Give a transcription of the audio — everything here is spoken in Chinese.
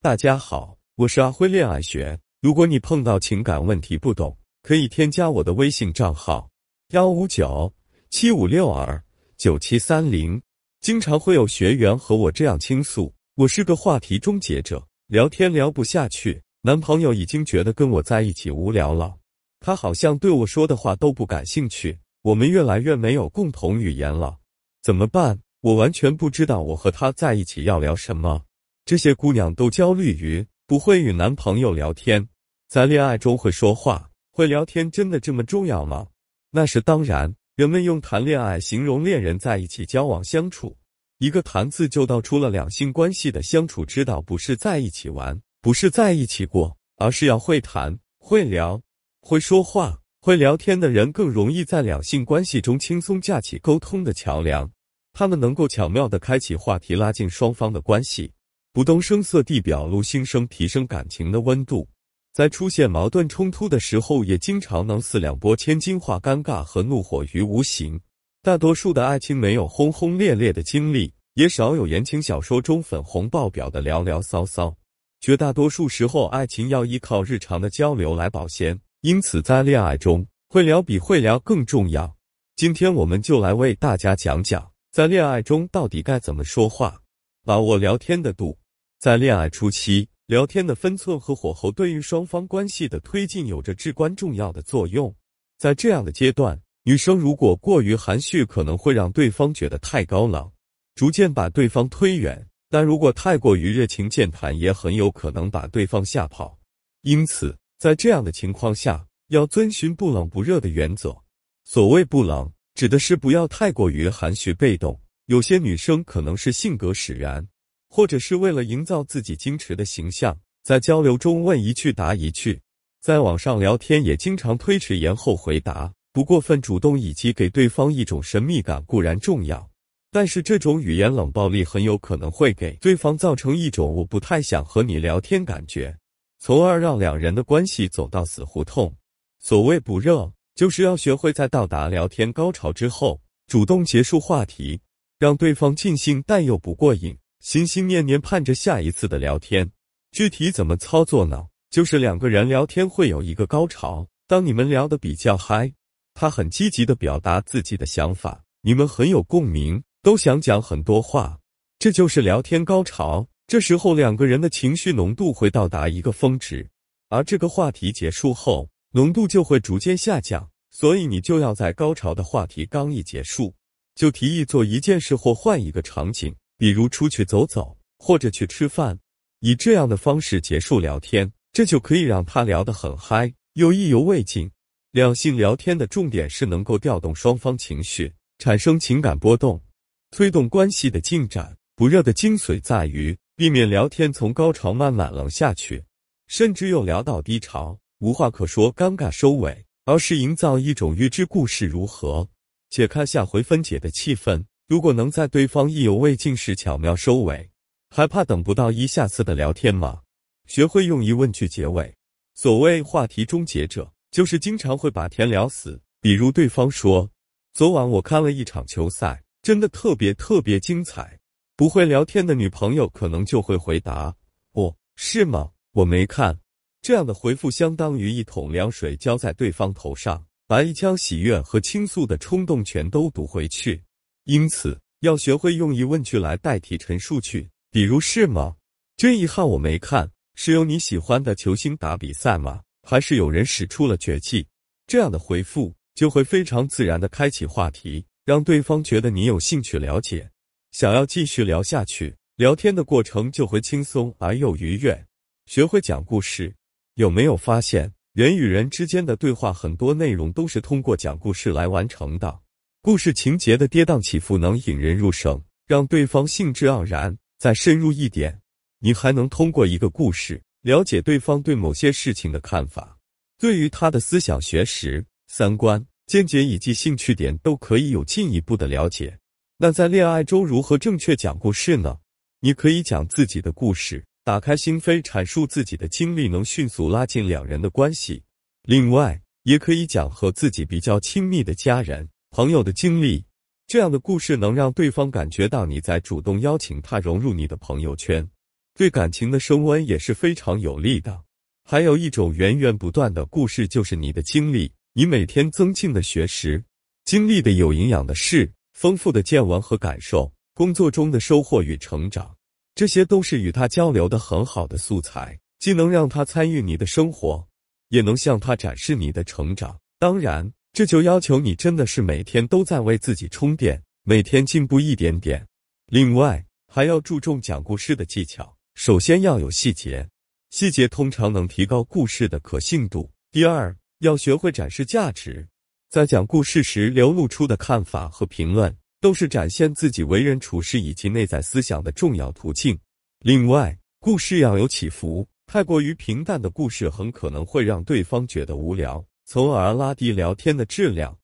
大家好，我是阿辉恋爱学。如果你碰到情感问题不懂，可以添加我的微信账号幺五九七五六二九七三零。经常会有学员和我这样倾诉：我是个话题终结者，聊天聊不下去，男朋友已经觉得跟我在一起无聊了，他好像对我说的话都不感兴趣，我们越来越没有共同语言了，怎么办？我完全不知道我和他在一起要聊什么。这些姑娘都焦虑于不会与男朋友聊天，在恋爱中会说话、会聊天，真的这么重要吗？那是当然。人们用谈恋爱形容恋人在一起交往相处，一个“谈”字就道出了两性关系的相处之道，不是在一起玩，不是在一起过，而是要会谈、会聊、会说话、会聊天的人更容易在两性关系中轻松架起沟通的桥梁，他们能够巧妙地开启话题，拉近双方的关系。不动声色地表露心声，提升感情的温度。在出现矛盾冲突的时候，也经常能四两拨千斤，化尴尬和怒火于无形。大多数的爱情没有轰轰烈烈的经历，也少有言情小说中粉红爆表的聊聊骚骚。绝大多数时候，爱情要依靠日常的交流来保鲜。因此，在恋爱中，会聊比会聊更重要。今天，我们就来为大家讲讲，在恋爱中到底该怎么说话，把握聊天的度。在恋爱初期，聊天的分寸和火候对于双方关系的推进有着至关重要的作用。在这样的阶段，女生如果过于含蓄，可能会让对方觉得太高冷，逐渐把对方推远；但如果太过于热情健谈，也很有可能把对方吓跑。因此，在这样的情况下，要遵循不冷不热的原则。所谓不冷，指的是不要太过于含蓄被动。有些女生可能是性格使然。或者是为了营造自己矜持的形象，在交流中问一句答一句，在网上聊天也经常推迟延后回答，不过分主动以及给对方一种神秘感固然重要，但是这种语言冷暴力很有可能会给对方造成一种我不太想和你聊天感觉，从而让两人的关系走到死胡同。所谓不热，就是要学会在到达聊天高潮之后，主动结束话题，让对方尽兴但又不过瘾。心心念念盼着下一次的聊天，具体怎么操作呢？就是两个人聊天会有一个高潮，当你们聊得比较嗨，他很积极的表达自己的想法，你们很有共鸣，都想讲很多话，这就是聊天高潮。这时候两个人的情绪浓度会到达一个峰值，而这个话题结束后，浓度就会逐渐下降。所以你就要在高潮的话题刚一结束，就提议做一件事或换一个场景。比如出去走走，或者去吃饭，以这样的方式结束聊天，这就可以让他聊得很嗨，又意犹未尽。两性聊天的重点是能够调动双方情绪，产生情感波动，推动关系的进展。不热的精髓在于避免聊天从高潮慢慢冷下去，甚至又聊到低潮，无话可说，尴尬收尾，而是营造一种预知故事如何，解开下回分解的气氛。如果能在对方意犹未尽时巧妙收尾，还怕等不到一下次的聊天吗？学会用疑问句结尾。所谓话题终结者，就是经常会把天聊死。比如对方说：“昨晚我看了一场球赛，真的特别特别精彩。”不会聊天的女朋友可能就会回答：“哦，是吗？我没看。”这样的回复相当于一桶凉水浇在对方头上，把一腔喜悦和倾诉的冲动全都堵回去。因此，要学会用疑问句来代替陈述句，比如是吗？真遗憾我没看，是有你喜欢的球星打比赛吗？还是有人使出了绝技？这样的回复就会非常自然的开启话题，让对方觉得你有兴趣了解，想要继续聊下去，聊天的过程就会轻松而又愉悦。学会讲故事，有没有发现人与人之间的对话很多内容都是通过讲故事来完成的？故事情节的跌宕起伏能引人入胜，让对方兴致盎然。再深入一点，你还能通过一个故事了解对方对某些事情的看法，对于他的思想学识、三观、见解以及兴趣点都可以有进一步的了解。那在恋爱中如何正确讲故事呢？你可以讲自己的故事，打开心扉，阐述自己的经历，能迅速拉近两人的关系。另外，也可以讲和自己比较亲密的家人。朋友的经历，这样的故事能让对方感觉到你在主动邀请他融入你的朋友圈，对感情的升温也是非常有利的。还有一种源源不断的故事，就是你的经历，你每天增进的学识，经历的有营养的事，丰富的见闻和感受，工作中的收获与成长，这些都是与他交流的很好的素材，既能让他参与你的生活，也能向他展示你的成长。当然，这就要求你真的是每天都在为自己充电，每天进步一点点。另外，还要注重讲故事的技巧，首先要有细节。细节通常能提高故事的可信度。第二，要学会展示价值，在讲故事时流露出的看法和评论，都是展现自己为人处事以及内在思想的重要途径。另外，故事要有起伏，太过于平淡的故事很可能会让对方觉得无聊，从而拉低聊天的质量。